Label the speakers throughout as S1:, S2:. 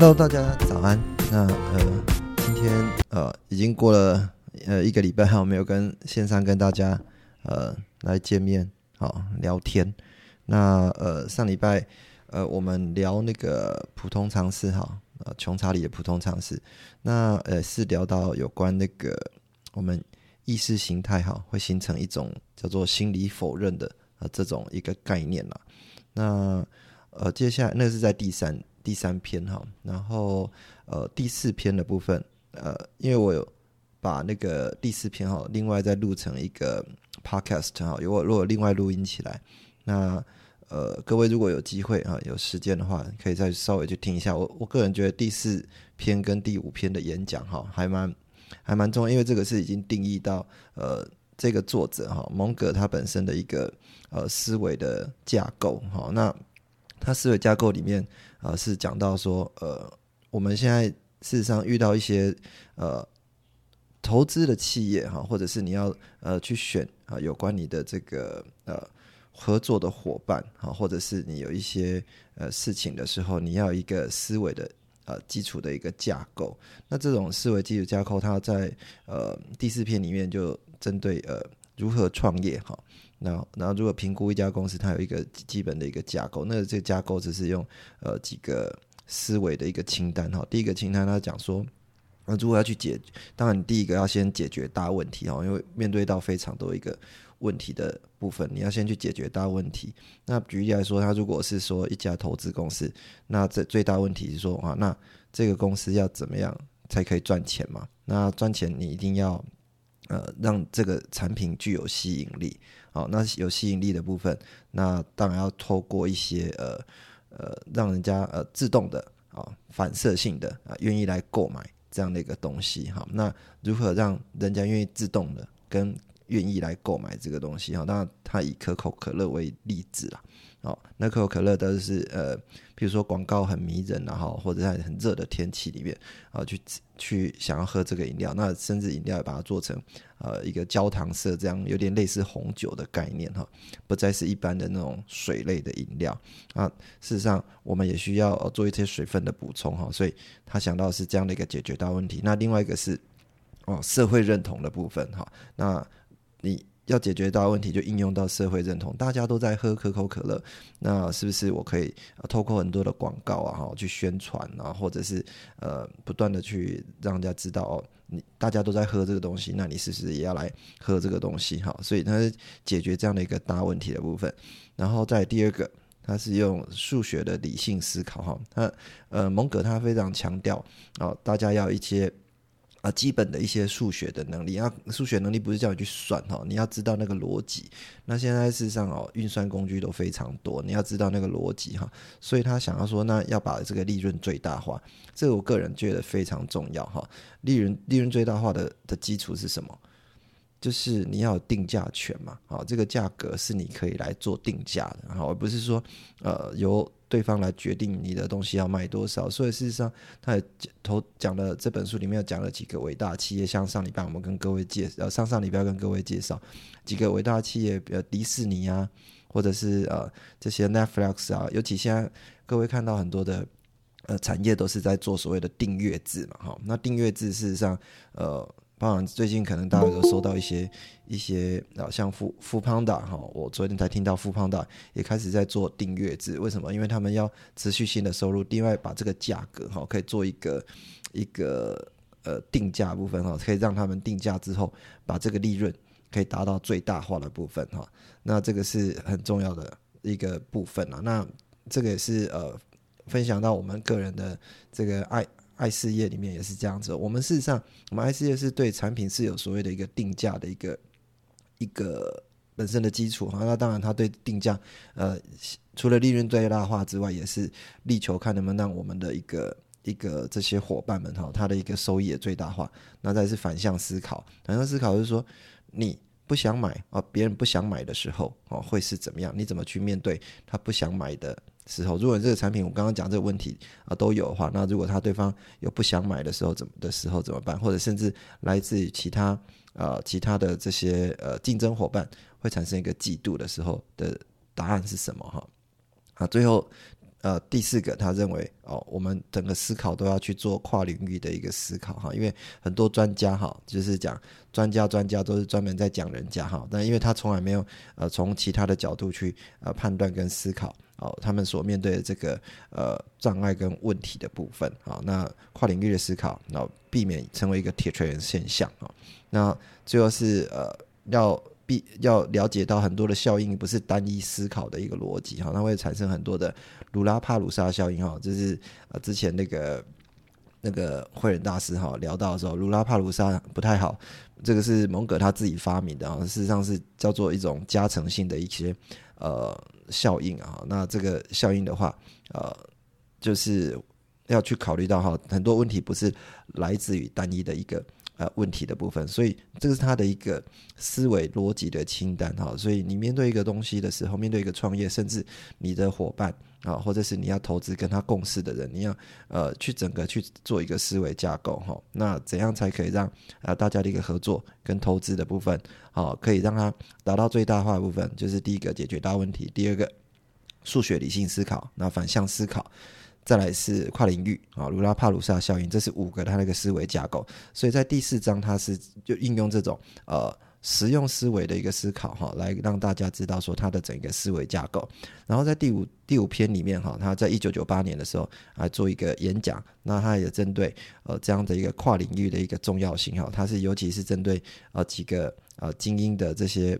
S1: Hello，大家早安。那呃，今天呃已经过了呃一个礼拜，还没有跟线上跟大家呃来见面好聊天？那呃上礼拜呃我们聊那个普通常识哈，呃穷查理的普通常识。那呃是聊到有关那个我们意识形态哈会形成一种叫做心理否认的呃这种一个概念啦。那呃接下来那是在第三。第三篇哈，然后呃第四篇的部分呃，因为我有把那个第四篇哈，另外再录成一个 podcast 哈，如果如果另外录音起来，那呃各位如果有机会啊有时间的话，可以再稍微去听一下。我我个人觉得第四篇跟第五篇的演讲哈，还蛮还蛮重要，因为这个是已经定义到呃这个作者哈蒙格他本身的一个呃思维的架构哈，那他思维架构里面。啊，是讲到说，呃，我们现在事实上遇到一些呃投资的企业哈，或者是你要呃去选啊，有关你的这个呃合作的伙伴哈，或者是你有一些呃事情的时候，你要一个思维的呃基础的一个架构。那这种思维基础架构，它在呃第四篇里面就针对呃如何创业哈。然后，如果评估一家公司，它有一个基本的一个架构，那这个架构只是用呃几个思维的一个清单哈。第一个清单，他讲说，那如果要去解，当然第一个要先解决大问题哈，因为面对到非常多一个问题的部分，你要先去解决大问题。那举例来说，他如果是说一家投资公司，那这最大问题是说啊，那这个公司要怎么样才可以赚钱嘛？那赚钱你一定要呃让这个产品具有吸引力。好，那有吸引力的部分，那当然要透过一些呃呃，让人家呃自动的啊反射性的啊愿意来购买这样的一个东西哈。那如何让人家愿意自动的跟愿意来购买这个东西哈？当然，它以可口可乐为例子啦。哦，那可口可乐都是呃，比如说广告很迷人，然后或者在很热的天气里面啊，去去想要喝这个饮料，那甚至饮料也把它做成呃一个焦糖色，这样有点类似红酒的概念哈，不再是一般的那种水类的饮料啊。事实上，我们也需要做一些水分的补充哈，所以他想到是这样的一个解决大问题。那另外一个是哦，社会认同的部分哈，那你。要解决到问题，就应用到社会认同。大家都在喝可口可乐，那是不是我可以透过很多的广告啊，哈，去宣传啊，或者是呃，不断的去让人家知道哦，你大家都在喝这个东西，那你是不是也要来喝这个东西？哈，所以它是解决这样的一个大问题的部分。然后在第二个，它是用数学的理性思考，哈，他呃，蒙格他非常强调哦，大家要一些。啊，基本的一些数学的能力，啊，数学能力不是叫你去算哈，你要知道那个逻辑。那现在事实上哦，运算工具都非常多，你要知道那个逻辑哈。所以他想要说，那要把这个利润最大化，这个我个人觉得非常重要哈。利润利润最大化的的基础是什么？就是你要有定价权嘛，好，这个价格是你可以来做定价的，好，而不是说呃由。对方来决定你的东西要卖多少，所以事实上，他也头讲了这本书里面讲了几个伟大企业，像上礼拜我们跟各位介绍，上上礼拜跟各位介绍几个伟大企业，呃，迪士尼啊，或者是呃这些 Netflix 啊，尤其现在各位看到很多的呃产业都是在做所谓的订阅制嘛，哈，那订阅制事实上，呃。当然，最近可能大家都收到一些一些啊，像富富胖达哈，我昨天才听到富胖达也开始在做订阅制。为什么？因为他们要持续性的收入，另外把这个价格哈，可以做一个一个呃定价部分哈，可以让他们定价之后，把这个利润可以达到最大化的部分哈。那这个是很重要的一个部分啊。那这个也是呃分享到我们个人的这个爱。爱事业里面也是这样子，我们事实上，我们爱事业是对产品是有所谓的一个定价的一个一个本身的基础哈。那当然，他对定价，呃，除了利润最大化之外，也是力求看能不能让我们的一个一个这些伙伴们哈，他的一个收益也最大化。那再是反向思考，反向思考就是说，你不想买啊，别人不想买的时候哦，会是怎么样？你怎么去面对他不想买的？时候，如果这个产品我刚刚讲这个问题啊都有的话，那如果他对方有不想买的时候怎么的时候怎么办？或者甚至来自于其他啊其他的这些呃竞争伙伴会产生一个嫉妒的时候的答案是什么？哈啊，最后呃第四个他认为哦，我们整个思考都要去做跨领域的一个思考哈，因为很多专家哈就是讲专家专家都是专门在讲人家哈，但因为他从来没有呃从其他的角度去呃判断跟思考。哦，他们所面对的这个呃障碍跟问题的部分啊，那跨领域的思考，然后避免成为一个铁锤人现象啊。那最后是呃要必要了解到很多的效应不是单一思考的一个逻辑哈，它会产生很多的鲁拉帕鲁沙效应哈，就是呃之前那个那个慧仁大师哈聊到的时候，鲁拉帕鲁沙不太好，这个是蒙格他自己发明的啊，事实上是叫做一种加成性的一些呃。效应啊，那这个效应的话，呃，就是要去考虑到哈，很多问题不是来自于单一的一个呃问题的部分，所以这是他的一个思维逻辑的清单哈。所以你面对一个东西的时候，面对一个创业，甚至你的伙伴啊，或者是你要投资跟他共事的人，你要呃去整个去做一个思维架构哈。那怎样才可以让啊大家的一个合作跟投资的部分？好，可以让它达到最大化的部分，就是第一个解决大问题，第二个数学理性思考，那反向思考，再来是跨领域啊，卢拉帕鲁萨效应，这是五个它那个思维架构。所以在第四章，它是就应用这种呃。实用思维的一个思考哈，来让大家知道说它的整个思维架构。然后在第五第五篇里面哈，他在一九九八年的时候来做一个演讲，那他也针对呃这样的一个跨领域的一个重要性哈，他是尤其是针对呃几个呃精英的这些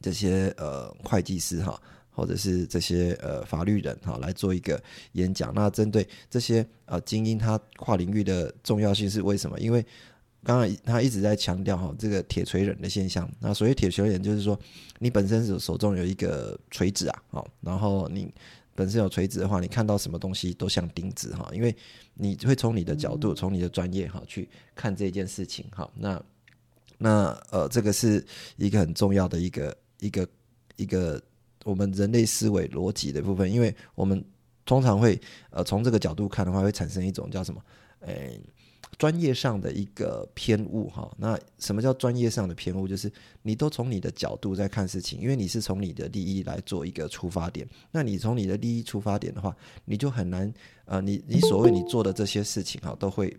S1: 这些呃会计师哈，或者是这些呃法律人哈来做一个演讲。那针对这些呃精英，他跨领域的重要性是为什么？因为刚刚他一直在强调哈，这个铁锤人的现象。那所谓铁锤人，就是说你本身手手中有一个锤子啊，好，然后你本身有锤子的话，你看到什么东西都像钉子哈，因为你会从你的角度，从你的专业哈去看这件事情哈。那那呃，这个是一个很重要的一个一个一个我们人类思维逻辑的部分，因为我们通常会呃从这个角度看的话，会产生一种叫什么，诶。专业上的一个偏误哈，那什么叫专业上的偏误？就是你都从你的角度在看事情，因为你是从你的利益来做一个出发点。那你从你的利益出发点的话，你就很难呃，你你所谓你做的这些事情哈，都会。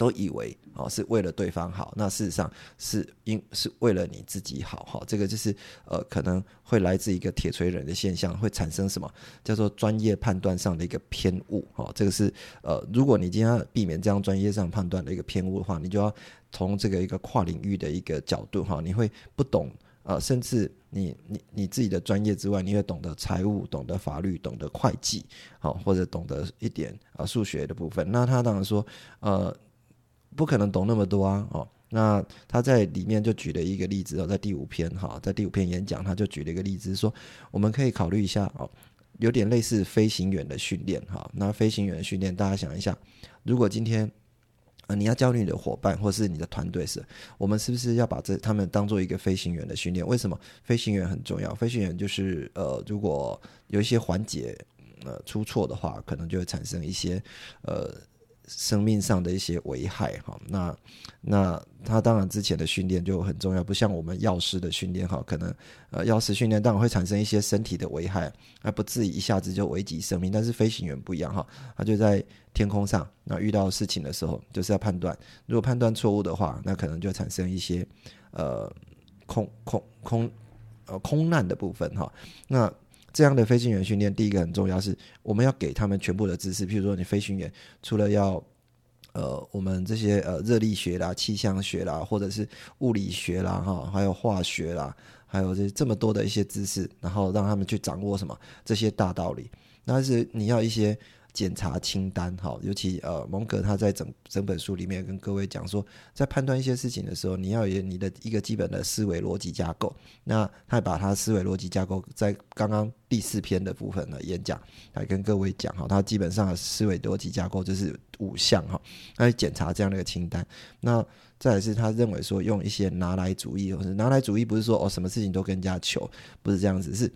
S1: 都以为哦是为了对方好，那事实上是因是为了你自己好哈。这个就是呃可能会来自一个铁锤人的现象，会产生什么叫做专业判断上的一个偏误哈。这个是呃如果你今天要避免这样专业上判断的一个偏误的话，你就要从这个一个跨领域的一个角度哈，你会不懂呃，甚至你你你自己的专业之外，你会懂得财务、懂得法律、懂得会计好，或者懂得一点啊数学的部分。那他当然说呃。不可能懂那么多啊！哦，那他在里面就举了一个例子哦，在第五篇哈，在第五篇演讲，他就举了一个例子，说我们可以考虑一下哦，有点类似飞行员的训练哈。那飞行员训练，大家想一下，如果今天呃你要教你的伙伴或是你的团队是，我们是不是要把这他们当做一个飞行员的训练？为什么飞行员很重要？飞行员就是呃，如果有一些环节呃出错的话，可能就会产生一些呃。生命上的一些危害哈，那那他当然之前的训练就很重要，不像我们药师的训练哈，可能呃药师训练当然会产生一些身体的危害，而不至于一下子就危及生命。但是飞行员不一样哈，他就在天空上，那遇到事情的时候就是要判断，如果判断错误的话，那可能就产生一些呃空空空呃空难的部分哈，那。这样的飞行员训练，第一个很重要，是我们要给他们全部的知识。譬如说，你飞行员除了要，呃，我们这些呃热力学啦、气象学啦，或者是物理学啦，哈，还有化学啦，还有这这么多的一些知识，然后让他们去掌握什么这些大道理。但是你要一些检查清单，哈，尤其呃，蒙格他在整整本书里面跟各位讲说，在判断一些事情的时候，你要有你的一个基本的思维逻辑架构。那他把他思维逻辑架构在刚刚第四篇的部分的演讲来跟各位讲，哈，他基本上思维逻辑架构就是五项，哈，来检查这样的一个清单。那再来是他认为说用一些拿来主义，或者拿来主义不是说哦什么事情都跟人家求，不是这样子，是。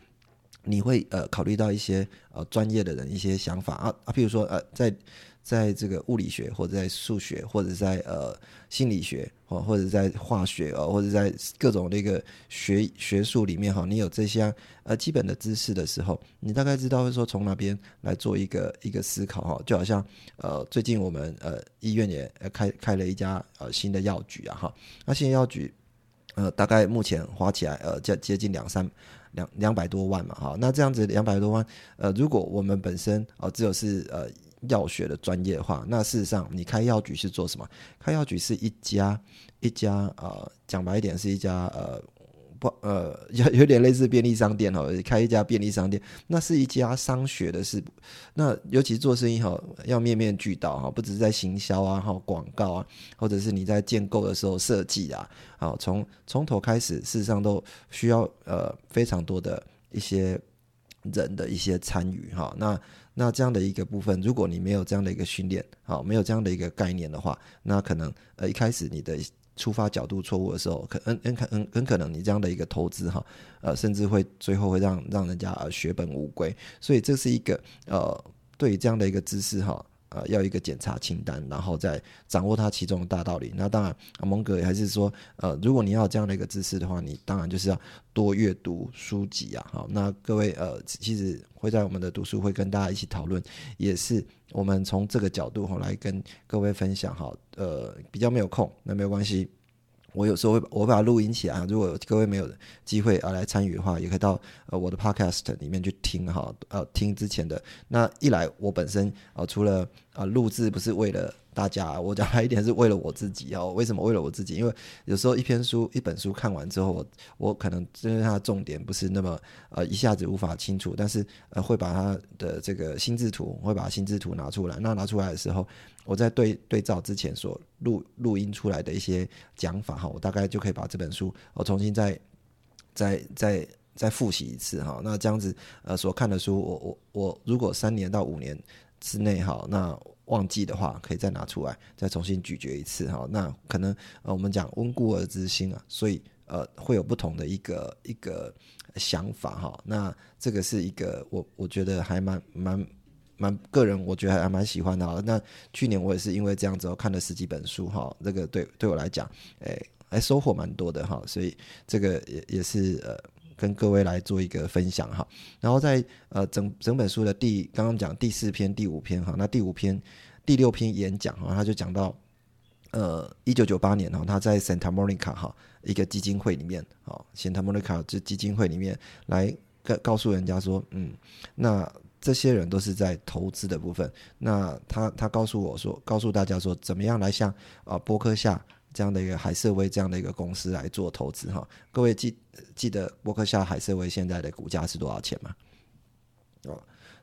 S1: 你会呃考虑到一些呃专业的人一些想法。啊啊，譬如说呃在在这个物理学或者在数学或者在呃心理学或或者在化学哦或者在各种那个学学术里面哈，你有这些呃基本的知识的时候，你大概知道会说从哪边来做一个一个思考哈，就好像呃最近我们呃医院也开开了一家呃新的药局啊哈，那新的药局呃大概目前花起来呃接接近两三。两两百多万嘛，哈，那这样子两百多万，呃，如果我们本身哦只有是呃药学的专业的话，那事实上你开药局是做什么？开药局是一家一家呃，讲白一点是一家呃。呃，有 有点类似便利商店哦，开一家便利商店，那是一家商学的事。那尤其做生意哈，要面面俱到哈，不只是在行销啊、哈广告啊，或者是你在建构的时候设计啊，好，从从头开始，事实上都需要呃非常多的一些人的一些参与哈。那那这样的一个部分，如果你没有这样的一个训练，好，没有这样的一个概念的话，那可能呃一开始你的。出发角度错误的时候，可很很很很可能你这样的一个投资哈，呃，甚至会最后会让让人家血本无归。所以这是一个呃，对于这样的一个知识哈，呃，要一个检查清单，然后再掌握它其中的大道理。那当然，蒙格还是说，呃，如果你要这样的一个知识的话，你当然就是要多阅读书籍啊。好，那各位呃，其实会在我们的读书会跟大家一起讨论，也是。我们从这个角度哈来跟各位分享哈，呃，比较没有空，那没有关系，我有时候会我把它录音起来，如果各位没有机会啊来参与的话，也可以到呃我的 podcast 里面去听哈，呃，听之前的那一来，我本身啊除了啊录制不是为了。大家，我讲白一点是为了我自己哦。为什么为了我自己？因为有时候一篇书、一本书看完之后，我可能针对它的重点不是那么呃一下子无法清楚，但是呃会把它的这个心智图，会把心智图拿出来。那拿出来的时候，我在对对照之前所录录音出来的一些讲法哈，我大概就可以把这本书我重新再再再再复习一次哈。那这样子呃所看的书，我我我如果三年到五年之内哈，那忘记的话，可以再拿出来，再重新咀嚼一次哈。那可能呃，我们讲温故而知新啊，所以呃，会有不同的一个一个想法哈。那这个是一个我我觉得还蛮蛮蛮个人，我觉得还蛮喜欢的。那去年我也是因为这样子，我看了十几本书哈。这个对对我来讲，哎，还收获蛮多的哈。所以这个也也是呃。跟各位来做一个分享哈，然后在呃整整本书的第刚刚讲第四篇第五篇哈，那第五篇第六篇演讲哈，他就讲到呃一九九八年哈，他在 Santa Monica 哈一个基金会里面哦，Santa Monica 这基金会里面来告告诉人家说，嗯，那这些人都是在投资的部分，那他他告诉我说，告诉大家说，怎么样来像啊波克夏。这样的一个海瑟威这样的一个公司来做投资哈，各位记记得波克夏海瑟威现在的股价是多少钱吗？哦，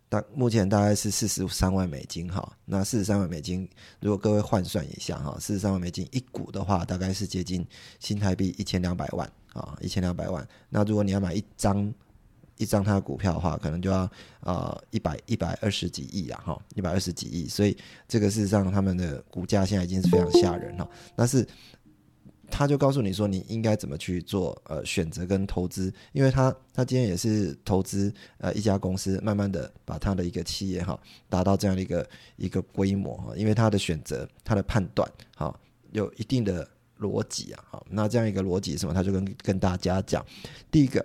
S1: 大目前大概是四十三万美金哈。那四十三万美金，如果各位换算一下哈，四十三万美金一股的话，大概是接近新台币一千两百万啊，一千两百万。那如果你要买一张。一张它的股票的话，可能就要呃一百一百二十几亿啊，哈，一百二十几亿，所以这个事实上他们的股价现在已经是非常吓人了。但是他就告诉你说，你应该怎么去做呃选择跟投资，因为他他今天也是投资呃一家公司，慢慢的把他的一个企业哈达到这样的一个一个规模哈，因为他的选择他的判断哈有一定的逻辑啊，好，那这样一个逻辑什么，他就跟跟大家讲，第一个。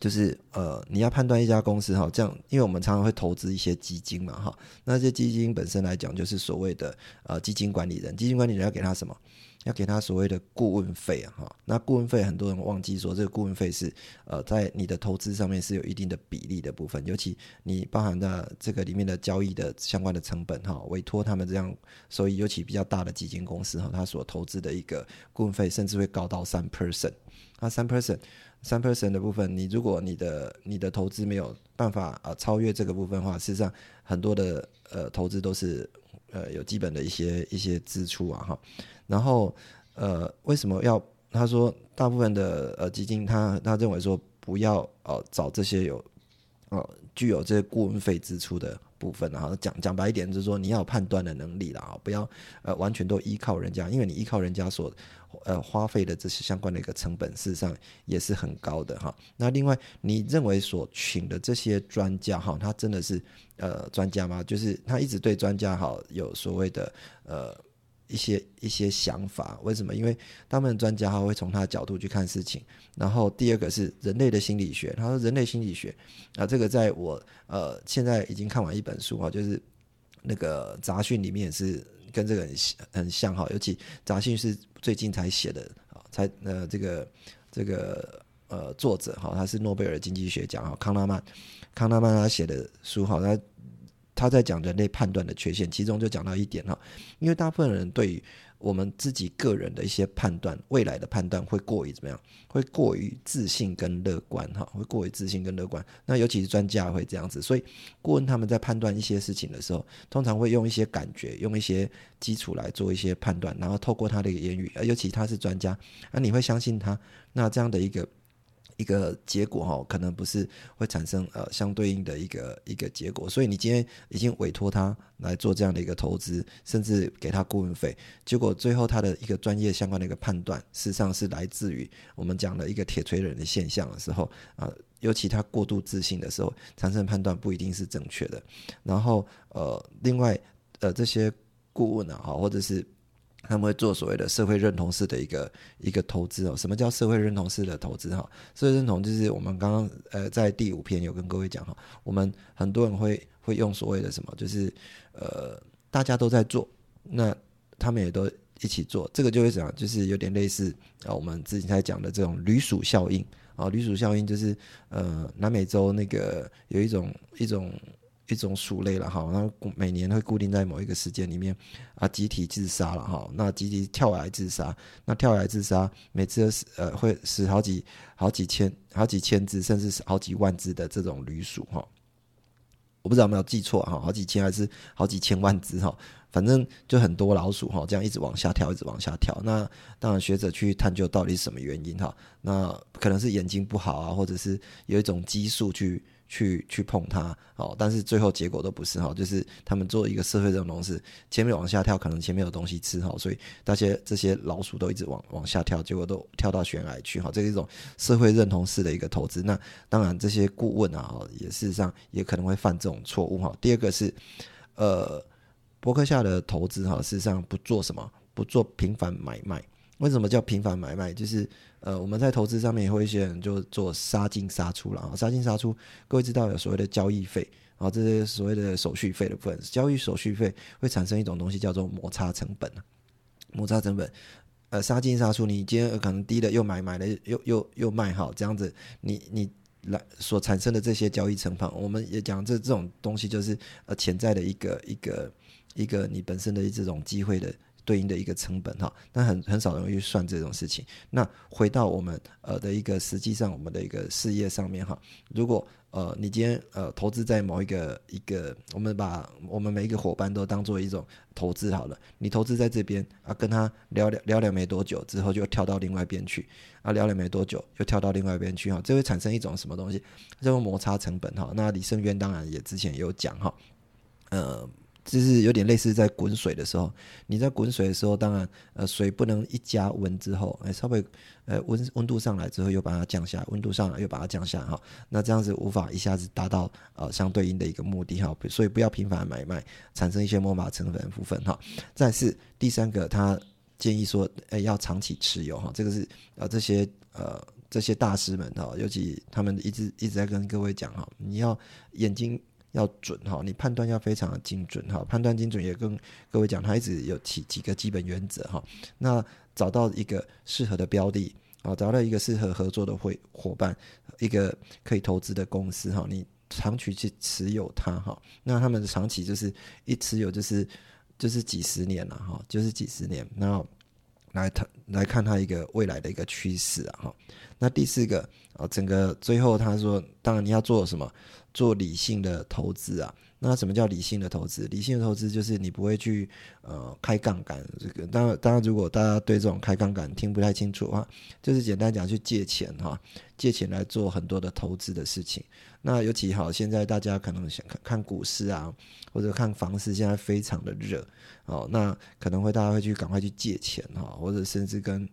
S1: 就是呃，你要判断一家公司哈，这样，因为我们常常会投资一些基金嘛哈，那这基金本身来讲，就是所谓的呃基金管理人，基金管理人要给他什么？要给他所谓的顾问费啊哈。那顾问费很多人忘记说，这个顾问费是呃在你的投资上面是有一定的比例的部分，尤其你包含的这个里面的交易的相关的成本哈，委托他们这样收益尤其比较大的基金公司哈，他所投资的一个顾问费甚至会高到三 percent，那三 percent。三 percent 的部分，你如果你的你的投资没有办法啊超越这个部分的话，事实上很多的呃投资都是呃有基本的一些一些支出啊哈。然后呃为什么要他说大部分的呃基金他他认为说不要呃找这些有呃具有这些顾问费支出的。部分，然后讲讲白一点，就是说你要判断的能力了啊，不要呃完全都依靠人家，因为你依靠人家所呃花费的这些相关的一个成本，事实上也是很高的哈。那另外，你认为所请的这些专家哈，他真的是呃专家吗？就是他一直对专家哈有所谓的呃。一些一些想法，为什么？因为他们专家哈会从他的角度去看事情。然后第二个是人类的心理学，他说人类心理学啊，这个在我呃现在已经看完一本书哈，就是那个杂讯里面也是跟这个很很像哈，尤其杂讯是最近才写的啊，才呃这个这个呃作者哈，他是诺贝尔经济学奖哈，康纳曼康纳曼他写的书哈，他。他在讲人类判断的缺陷，其中就讲到一点哈，因为大部分人对于我们自己个人的一些判断，未来的判断会过于怎么样？会过于自信跟乐观哈，会过于自信跟乐观。那尤其是专家会这样子，所以顾问他们在判断一些事情的时候，通常会用一些感觉，用一些基础来做一些判断，然后透过他的言语，尤其他是专家，那你会相信他？那这样的一个。一个结果哈，可能不是会产生呃相对应的一个一个结果，所以你今天已经委托他来做这样的一个投资，甚至给他顾问费，结果最后他的一个专业相关的一个判断，事实上是来自于我们讲的一个铁锤人的现象的时候啊，尤其他过度自信的时候，产生判断不一定是正确的。然后呃，另外呃这些顾问啊，或者是。他们会做所谓的社会认同式的一个一个投资哦。什么叫社会认同式的投资哈？社会认同就是我们刚刚呃在第五篇有跟各位讲哈，我们很多人会会用所谓的什么，就是呃大家都在做，那他们也都一起做，这个就会讲就是有点类似啊我们之前在讲的这种驴鼠效应啊，驴鼠效应就是呃南美洲那个有一种一种。一种鼠类了哈，那每年会固定在某一个时间里面啊，集体自杀了哈。那集体跳崖自杀，那跳崖自杀每次死呃会死好几好几千好几千只，甚至是好几万只的这种旅鼠哈。我不知道有没有记错哈，好几千还是好几千万只哈，反正就很多老鼠哈，这样一直往下跳，一直往下跳。那当然学者去探究到底是什么原因哈，那可能是眼睛不好啊，或者是有一种激素去。去去碰它哦，但是最后结果都不是哈，就是他们做一个社会认同是前面往下跳，可能前面有东西吃哈，所以那些这些老鼠都一直往往下跳，结果都跳到悬崖去哈，这是一种社会认同式的一个投资。那当然这些顾问啊，也事实上也可能会犯这种错误哈。第二个是呃，博客下的投资哈，事实上不做什么，不做频繁买卖。为什么叫频繁买卖？就是呃，我们在投资上面也会一些人就做杀进杀出了啊，杀进杀出。各位知道有所谓的交易费啊，这些所谓的手续费的部分，交易手续费会产生一种东西叫做摩擦成本摩擦成本，呃，杀进杀出，你今天可能低了又买，买了又又又卖，好，这样子，你你来所产生的这些交易成本，我们也讲这这种东西就是呃潜在的一个一个一个你本身的这种机会的。对应的一个成本哈，那很很少人去算这种事情。那回到我们呃的一个实际上我们的一个事业上面哈，如果呃你今天呃投资在某一个一个，我们把我们每一个伙伴都当做一种投资好了，你投资在这边啊，跟他聊聊聊聊没多久之后就跳到另外一边去啊，聊了没多久又跳到另外一边去哈，这会产生一种什么东西？叫做摩擦成本哈。那李胜渊当然也之前有讲哈，呃。就是有点类似在滚水的时候，你在滚水的时候，当然，呃，水不能一加温之后，哎，稍微，呃，温温度上来之后又把它降下，温度上来又把它降下，哈，那这样子无法一下子达到呃相对应的一个目的，哈，所以不要频繁买卖，产生一些魔法成分部分，哈。再是第三个，他建议说，哎，要长期持有，哈，这个是呃这些呃这些大师们，哈，尤其他们一直一直在跟各位讲，哈，你要眼睛。要准哈，你判断要非常的精准哈，判断精准也跟各位讲，他一直有几几个基本原则哈。那找到一个适合的标的啊，找到一个适合合作的会伙伴，一个可以投资的公司哈，你长期去持有它哈。那他们的长期就是一持有就是就是几十年了哈，就是几十年，然后来他来看他一个未来的一个趋势啊哈。那第四个啊，整个最后他说，当然你要做什么，做理性的投资啊。那什么叫理性的投资？理性的投资就是你不会去呃开杠杆。这个当然，当然，如果大家对这种开杠杆听不太清楚的话，就是简单讲去借钱哈，借钱来做很多的投资的事情。那尤其好，现在大家可能想看看股市啊，或者看房市，现在非常的热哦，那可能会大家会去赶快去借钱哈，或者甚至跟。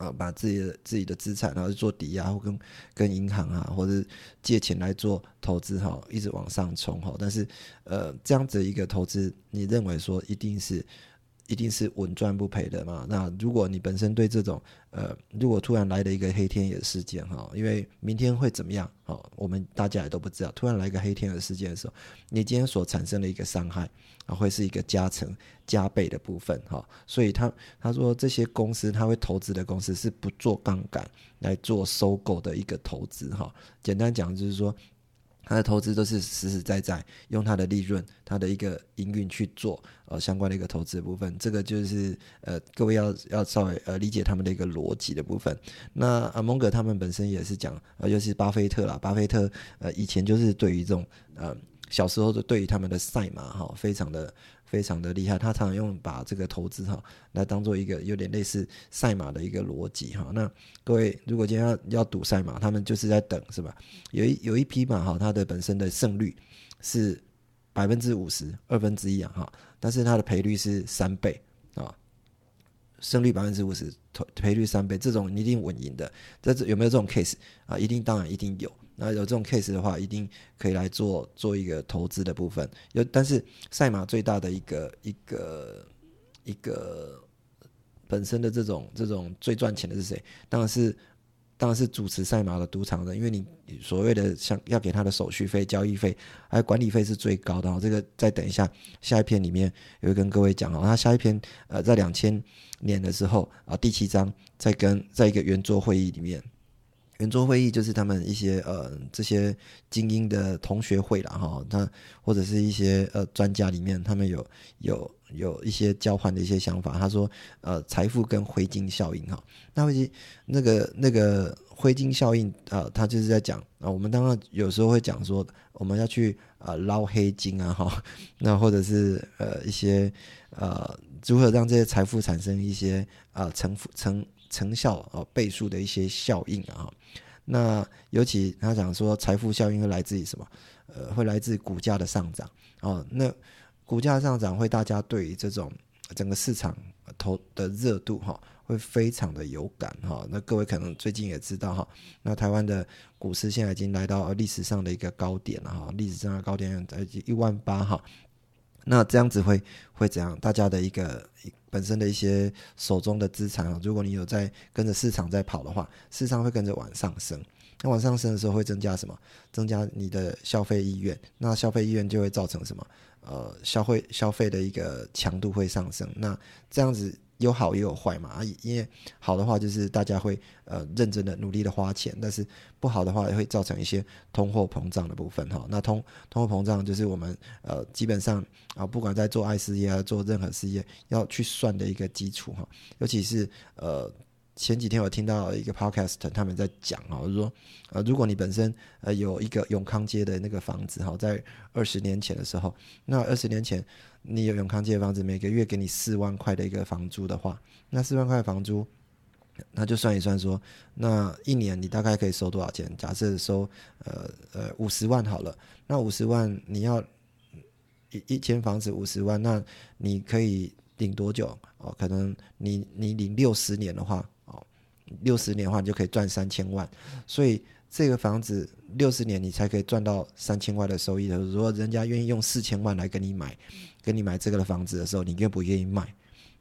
S1: 啊，把自己的自己的资产，然后做抵押，或跟跟银行啊，或者借钱来做投资哈，一直往上冲哈。但是，呃，这样子一个投资，你认为说一定是？一定是稳赚不赔的嘛？那如果你本身对这种呃，如果突然来了一个黑天鹅事件哈，因为明天会怎么样？好，我们大家也都不知道。突然来一个黑天鹅事件的时候，你今天所产生的一个伤害啊，会是一个加成加倍的部分哈。所以他他说这些公司他会投资的公司是不做杠杆来做收购的一个投资哈。简单讲就是说。他的投资都是实实在在用他的利润、他的一个营运去做呃相关的一个投资部分，这个就是呃各位要要稍微呃理解他们的一个逻辑的部分。那啊蒙格他们本身也是讲呃尤其是巴菲特啦，巴菲特呃以前就是对于这种呃小时候的对于他们的赛马哈非常的。非常的厉害，他常常用把这个投资哈来当做一个有点类似赛马的一个逻辑哈。那各位如果今天要要赌赛马，他们就是在等是吧？有一有一匹马哈，它的本身的胜率是百分之五十二分之一啊哈，但是它的赔率是三倍啊，胜率百分之五十，赔赔率三倍，这种你一定稳赢的。这有没有这种 case 啊？一定，当然一定有。那有这种 case 的话，一定可以来做做一个投资的部分。有，但是赛马最大的一个一个一个本身的这种这种最赚钱的是谁？当然是当然是主持赛马的赌场的，因为你所谓的像要给他的手续费、交易费还有管理费是最高的。这个再等一下下一篇里面也会跟各位讲哦。他下一篇呃，在两千年的时候啊，第七章在跟在一个圆桌会议里面。圆桌会议就是他们一些呃这些精英的同学会了哈，他或者是一些呃专家里面，他们有有有一些交换的一些想法。他说呃财富跟灰金效应哈，那灰金那个那个灰金效应啊，他就是在讲啊，我们当然有时候会讲说我们要去啊捞黑金啊哈，那或者是呃一些呃如何让这些财富产生一些啊成成。成效啊倍数的一些效应啊，那尤其他讲说财富效应会来自于什么？呃，会来自股价的上涨哦。那股价上涨会大家对于这种整个市场投的热度哈，会非常的有感哈。那各位可能最近也知道哈，那台湾的股市现在已经来到历史上的一个高点了哈，历史上的高点在一万八哈。那这样子会会怎样？大家的一个本身的一些手中的资产啊，如果你有在跟着市场在跑的话，市场会跟着往上升。那往上升的时候会增加什么？增加你的消费意愿。那消费意愿就会造成什么？呃，消费消费的一个强度会上升。那这样子。有好也有坏嘛啊，因为好的话就是大家会呃认真的努力的花钱，但是不好的话也会造成一些通货膨胀的部分哈。那通通货膨胀就是我们呃基本上啊不管在做爱事业啊做任何事业要去算的一个基础哈，尤其是呃。前几天我听到一个 podcast，他们在讲啊，就是说，呃，如果你本身呃有一个永康街的那个房子哈，在二十年前的时候，那二十年前你有永康街的房子，每个月给你四万块的一个房租的话，那四万块房租，那就算一算说，那一年你大概可以收多少钱？假设收呃呃五十万好了，那五十万你要一一间房子五十万，那你可以领多久？哦，可能你你领六十年的话。哦六十年的话，你就可以赚三千万，所以这个房子六十年你才可以赚到三千万的收益的。如果人家愿意用四千万来跟你买，跟你买这个的房子的时候，你愿不愿意卖？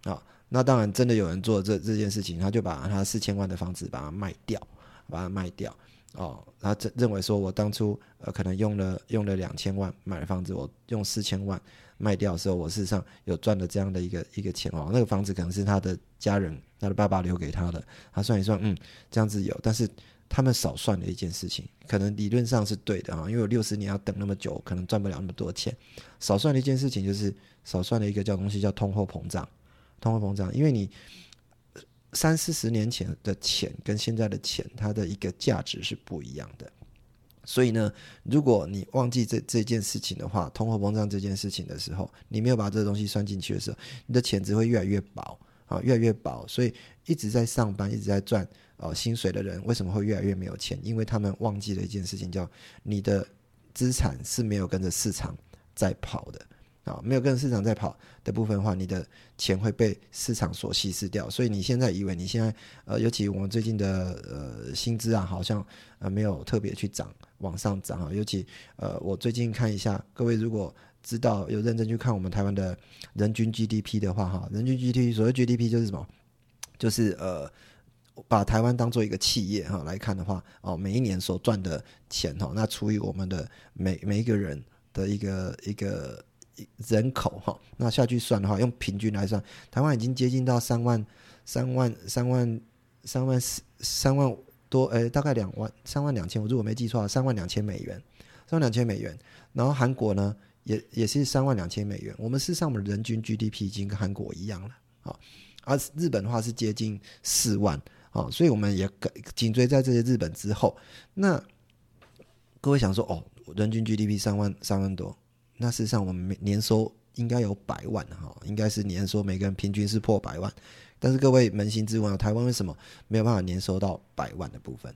S1: 啊，那当然真的有人做这这件事情，他就把他四千万的房子把它卖掉，把它卖掉。哦，他认认为说我当初呃可能用了用了两千万买了房子，我用四千万。卖掉的时候，我事实上有赚了这样的一个一个钱哦。那个房子可能是他的家人、他的爸爸留给他的。他算一算，嗯，这样子有，但是他们少算了一件事情，可能理论上是对的啊，因为我六十年要等那么久，可能赚不了那么多钱。少算了一件事情，就是少算了一个叫东西叫通货膨胀。通货膨胀，因为你三四十年前的钱跟现在的钱，它的一个价值是不一样的。所以呢，如果你忘记这这件事情的话，通货膨胀这件事情的时候，你没有把这个东西算进去的时候，你的钱只会越来越薄啊，越来越薄。所以一直在上班、一直在赚呃薪水的人，为什么会越来越没有钱？因为他们忘记了一件事情，叫你的资产是没有跟着市场在跑的。啊，没有跟着市场在跑的部分的话，你的钱会被市场所稀释掉。所以你现在以为你现在呃，尤其我们最近的呃薪资啊，好像呃没有特别去涨，往上涨啊。尤其呃，我最近看一下，各位如果知道有认真去看我们台湾的人均 GDP 的话，哈，人均 GDP 所谓 GDP 就是什么？就是呃，把台湾当做一个企业哈来看的话，哦，每一年所赚的钱哈，那除以我们的每每一个人的一个一个。人口哈，那下去算的话，用平均来算，台湾已经接近到三万、三万、三万、三万、三万多，呃，大概两万、三万两千，我如果没记错，三万两千美元，三万两千美元。然后韩国呢，也也是三万两千美元。我们事实上，我们人均 GDP 已经跟韩国一样了啊。而日本的话是接近四万啊，所以我们也紧追在这些日本之后。那各位想说，哦，人均 GDP 三万三万多。那事实上，我们年收应该有百万哈，应该是年收每个人平均是破百万。但是各位扪心自问，台湾为什么没有办法年收到百万的部分？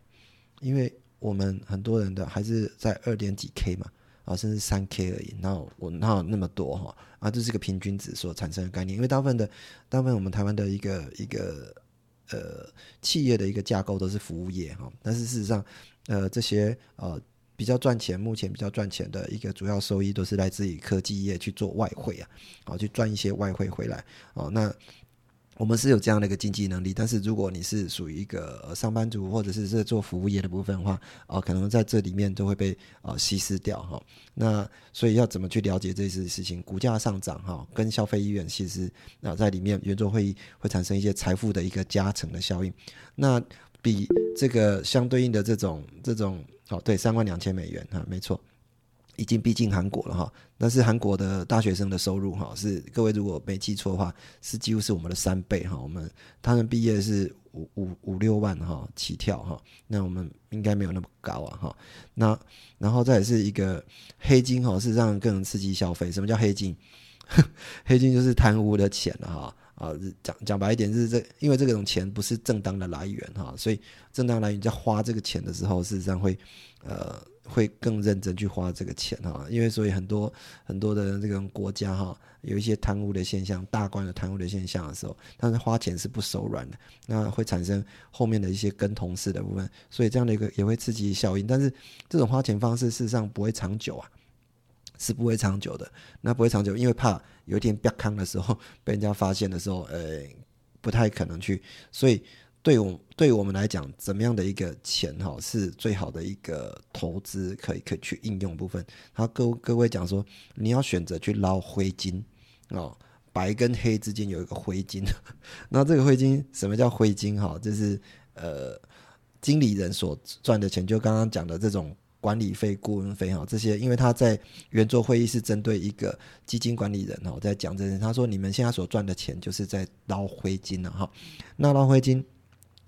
S1: 因为我们很多人的还是在二点几 K 嘛，啊，甚至三 K 而已。那我那有那么多哈？啊，这是个平均值所产生的概念。因为大部分的，大部分我们台湾的一个一个呃企业的一个架构都是服务业哈。但是事实上，呃，这些呃。比较赚钱，目前比较赚钱的一个主要收益都是来自于科技业去做外汇啊，啊，去赚一些外汇回来哦。那我们是有这样的一个经济能力，但是如果你是属于一个呃上班族或者是在做服务业的部分的话，啊，可能在这里面都会被啊稀释掉哈。那所以要怎么去了解这些事情？股价上涨哈，跟消费意愿其实啊在里面圆桌会议会产生一些财富的一个加成的效应。那比这个相对应的这种这种。哦，对，三万两千美元哈，没错，已经逼近韩国了哈。但是韩国的大学生的收入哈，是各位如果没记错的话，是几乎是我们的三倍哈。我们他们毕业是五五五六万哈起跳哈，那我们应该没有那么高啊哈。那然后再是一个黑金哈，事实上更能刺激消费。什么叫黑金？黑金就是贪污的钱了哈。啊，讲讲白一点，是这，因为这种钱不是正当的来源哈，所以正当来源在花这个钱的时候，事实上会，呃，会更认真去花这个钱哈，因为所以很多很多的这种国家哈，有一些贪污的现象，大官的贪污的现象的时候，但是花钱是不手软的，那会产生后面的一些跟同事的部分，所以这样的一个也会刺激效应，但是这种花钱方式事实上不会长久啊。是不会长久的，那不会长久，因为怕有一天不康的时候被人家发现的时候，呃，不太可能去。所以，对我对我们来讲，怎么样的一个钱哈是最好的一个投资，可以可以去应用部分。他各各位讲说，你要选择去捞灰金哦，白跟黑之间有一个灰金。那这个灰金什么叫灰金哈？就是呃，经理人所赚的钱，就刚刚讲的这种。管理费、顾问费哈，这些，因为他在圆桌会议是针对一个基金管理人哈，在讲这些。他说：“你们现在所赚的钱就是在捞灰金了哈。那捞灰金，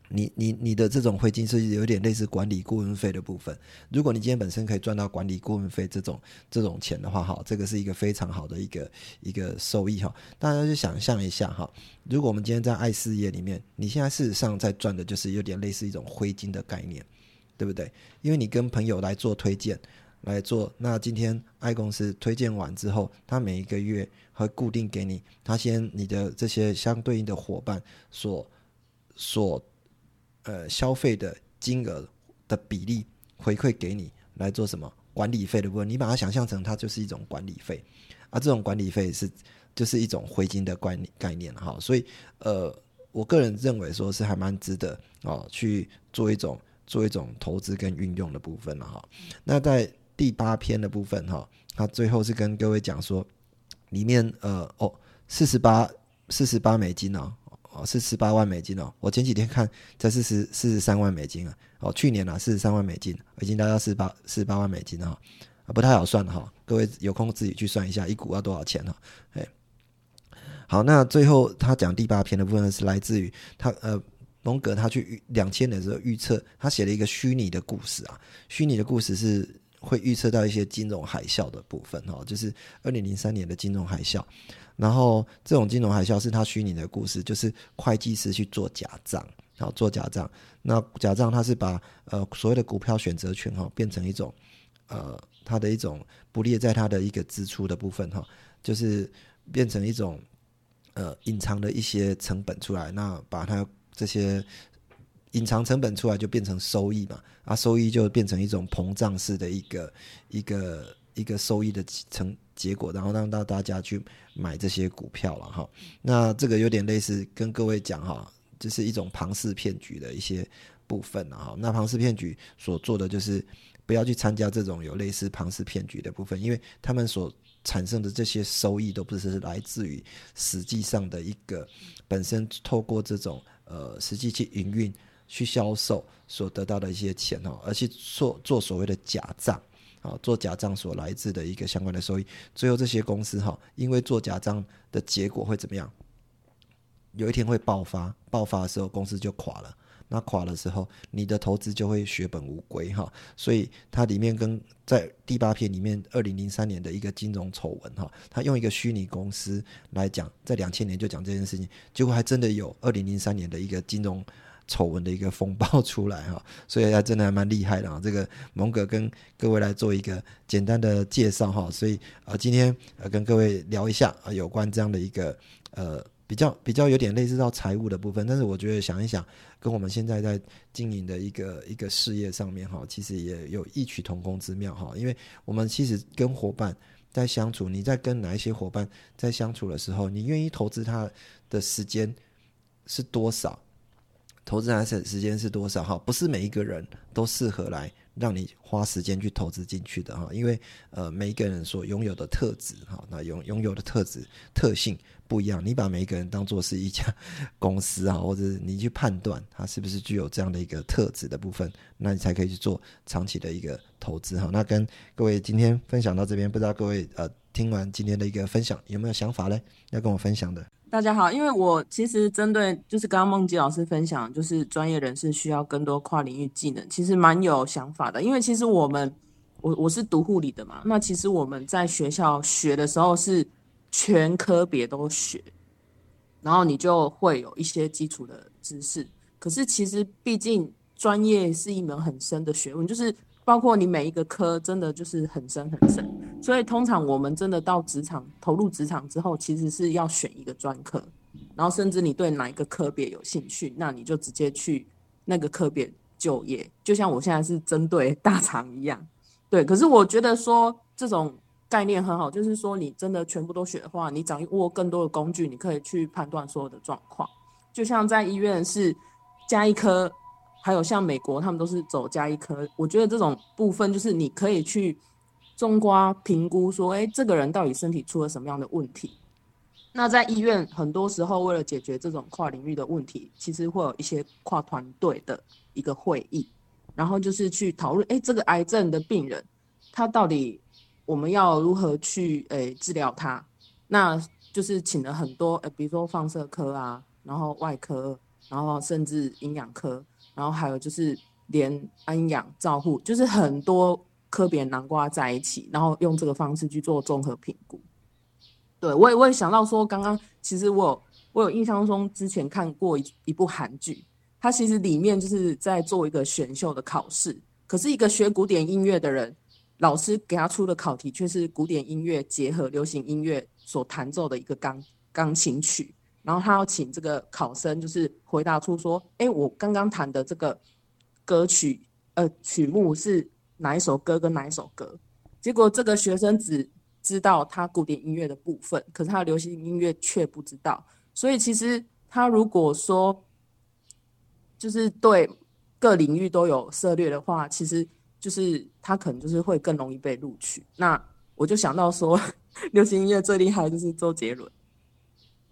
S1: 你你你的这种灰金是有点类似管理顾问费的部分。如果你今天本身可以赚到管理顾问费这种这种钱的话，哈，这个是一个非常好的一个一个收益哈。大家就想象一下哈，如果我们今天在爱事业里面，你现在事实上在赚的就是有点类似一种灰金的概念。”对不对？因为你跟朋友来做推荐，来做那今天爱公司推荐完之后，他每一个月会固定给你，他先你的这些相对应的伙伴所所呃消费的金额的比例回馈给你来做什么管理费的部分，你把它想象成它就是一种管理费，而这种管理费是就是一种回金的概念概念哈，所以呃，我个人认为说是还蛮值得哦去做一种。做一种投资跟运用的部分了哈，那在第八篇的部分哈，他最后是跟各位讲说，里面呃哦四十八四十八美金哦哦是十八万美金哦，我前几天看才四十四十三万美金啊。哦去年啊四十三万美金已经达到四十八四十八万美金了哈啊不太好算哈，各位有空自己去算一下一股要多少钱哈哎好那最后他讲第八篇的部分是来自于他呃。龙格他去两千年的时候预测，他写了一个虚拟的故事啊，虚拟的故事是会预测到一些金融海啸的部分哈，就是二零零三年的金融海啸。然后这种金融海啸是他虚拟的故事，就是会计师去做假账，然后做假账。那假账他是把呃所谓的股票选择权哈变成一种呃他的一种不列在他的一个支出的部分哈，就是变成一种呃隐藏的一些成本出来，那把它这些隐藏成本出来就变成收益嘛，啊收益就变成一种膨胀式的一个一个一个收益的成。结果，然后让到大家去买这些股票了哈。那这个有点类似跟各位讲哈，就是一种庞氏骗局的一些部分了哈。那庞氏骗局所做的就是不要去参加这种有类似庞氏骗局的部分，因为他们所产生的这些收益都不是来自于实际上的一个本身透过这种呃实际去营运去销售所得到的一些钱哦，而去做做所谓的假账。啊，做假账所来自的一个相关的收益，最后这些公司哈，因为做假账的结果会怎么样？有一天会爆发，爆发的时候公司就垮了。那垮的时候，你的投资就会血本无归哈。所以它里面跟在第八篇里面，二零零三年的一个金融丑闻哈，他用一个虚拟公司来讲，在两千年就讲这件事情，结果还真的有二零零三年的一个金融。丑闻的一个风暴出来哈，所以还真的还蛮厉害的啊。这个蒙哥跟各位来做一个简单的介绍哈，所以啊，今天呃跟各位聊一下啊，有关这样的一个呃比较比较有点类似到财务的部分，但是我觉得想一想，跟我们现在在经营的一个一个事业上面哈，其实也有异曲同工之妙哈。因为我们其实跟伙伴在相处，你在跟哪一些伙伴在相处的时候，你愿意投资他的时间是多少？投资还是时间是多少？哈，不是每一个人都适合来让你花时间去投资进去的哈，因为呃，每一个人所拥有的特质哈，那拥拥有的特质特性不一样。你把每一个人当做是一家公司啊，或者你去判断他是不是具有这样的一个特质的部分，那你才可以去做长期的一个投资哈。那跟各位今天分享到这边，不知道各位呃听完今天的一个分享有没有想法嘞？要跟我分享的。
S2: 大家好，因为我其实针对就是刚刚梦吉老师分享，就是专业人士需要更多跨领域技能，其实蛮有想法的。因为其实我们，我我是读护理的嘛，那其实我们在学校学的时候是全科别都学，然后你就会有一些基础的知识。可是其实毕竟专业是一门很深的学问，就是。包括你每一个科，真的就是很深很深，所以通常我们真的到职场投入职场之后，其实是要选一个专科，然后甚至你对哪一个科别有兴趣，那你就直接去那个科别就业。就像我现在是针对 大厂一样，对。可是我觉得说这种概念很好，就是说你真的全部都学的话，你掌握更多的工具，你可以去判断所有的状况。就像在医院是加一科。还有像美国，他们都是走加一科。我觉得这种部分就是你可以去中瓜评估，说，哎，这个人到底身体出了什么样的问题？那在医院，很多时候为了解决这种跨领域的问题，其实会有一些跨团队的一个会议，然后就是去讨论，哎，这个癌症的病人，他到底我们要如何去，诶治疗他？那就是请了很多，比如说放射科啊，然后外科，然后甚至营养科。然后还有就是连安养照护，就是很多科别南瓜在一起，然后用这个方式去做综合评估。对我也我也想到说，刚刚其实我我有印象中之前看过一一部韩剧，它其实里面就是在做一个选秀的考试，可是一个学古典音乐的人，老师给他出的考题却是古典音乐结合流行音乐所弹奏的一个钢钢琴曲。然后他要请这个考生，就是回答出说：“哎，我刚刚弹的这个歌曲，呃，曲目是哪一首歌跟哪一首歌？”结果这个学生只知道他古典音乐的部分，可是他流行音乐却不知道。所以其实他如果说就是对各领域都有涉猎的话，其实就是他可能就是会更容易被录取。那我就想到说，流行音乐最厉害就是周杰伦。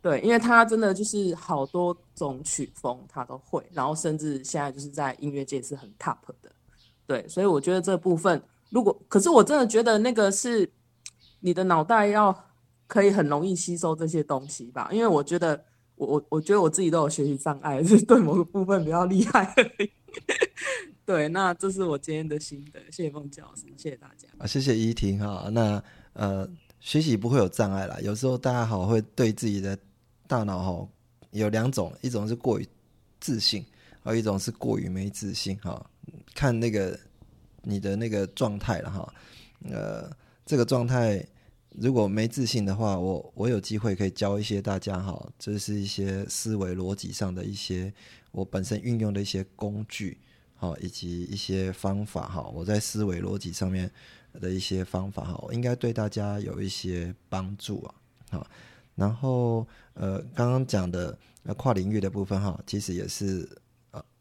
S2: 对，因为他真的就是好多种曲风他都会，然后甚至现在就是在音乐界是很 top 的。对，所以我觉得这部分，如果可是我真的觉得那个是你的脑袋要可以很容易吸收这些东西吧，因为我觉得我我我觉得我自己都有学习障碍，是对某个部分比较厉害。对，那这是我今天的心得，谢谢孟杰老师，谢谢大家。
S1: 啊，谢谢依婷哈。那呃，学习不会有障碍啦。有时候大家好会对自己的大脑哈有两种，一种是过于自信，还有一种是过于没自信哈。看那个你的那个状态了哈。呃，这个状态如果没自信的话，我我有机会可以教一些大家哈，这是一些思维逻辑上的一些我本身运用的一些工具。好，以及一些方法哈，我在思维逻辑上面的一些方法哈，应该对大家有一些帮助啊。好，然后呃，刚刚讲的呃跨领域的部分哈，其实也是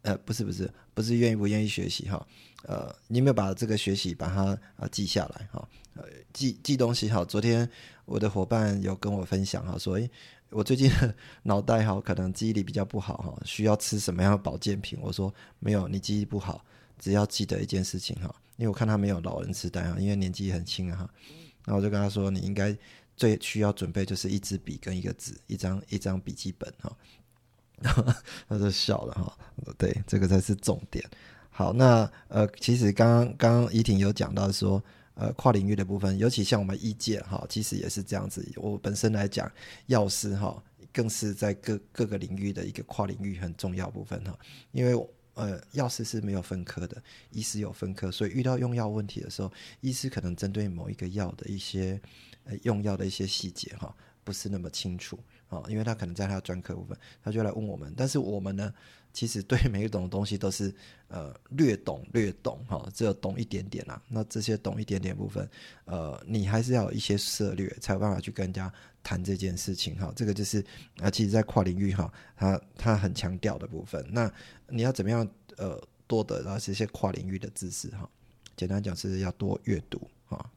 S1: 呃，不是不是不是愿意不愿意学习哈，呃，你有没有把这个学习把它啊记下来哈？呃，记记东西哈。昨天我的伙伴有跟我分享哈，说诶。我最近 脑袋哈，可能记忆力比较不好哈，需要吃什么样的保健品？我说没有，你记忆不好，只要记得一件事情哈，因为我看他没有老人痴呆哈，因为年纪很轻啊哈。那我就跟他说，你应该最需要准备就是一支笔跟一个纸，一张一张笔记本哈。他就笑了哈，对，这个才是重点。好，那呃，其实刚刚刚刚怡婷有讲到说。呃，跨领域的部分，尤其像我们医界哈，其实也是这样子。我本身来讲，药师哈，更是在各各个领域的一个跨领域很重要部分哈。因为呃，药师是没有分科的，医师有分科，所以遇到用药问题的时候，医师可能针对某一个药的一些呃用药的一些细节哈，不是那么清楚啊，因为他可能在他专科部分，他就来问我们，但是我们呢？其实对每一种东西都是呃略懂略懂哈，只有懂一点点啦。那这些懂一点点部分，呃，你还是要有一些策略，才有办法去跟人家谈这件事情哈。这个就是啊，其实，在跨领域哈，他他很强调的部分。那你要怎么样呃多得到这些跨领域的知识哈？简单讲是要多阅读，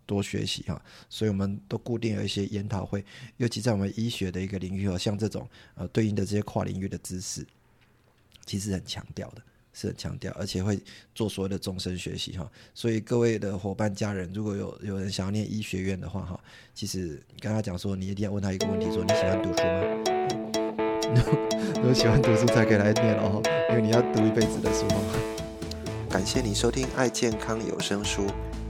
S1: 多学习哈。所以我们都固定有一些研讨会，尤其在我们医学的一个领域和，像这种呃对应的这些跨领域的知识。其实很强调的，是很强调，而且会做所有的终身学习哈。所以各位的伙伴、家人，如果有有人想要念医学院的话哈，其实你跟他讲说，你一定要问他一个问题：说你喜欢读书吗？如果喜欢读书才可以来念哦，因为你要读一辈子的书。感谢你收听爱健康有声书，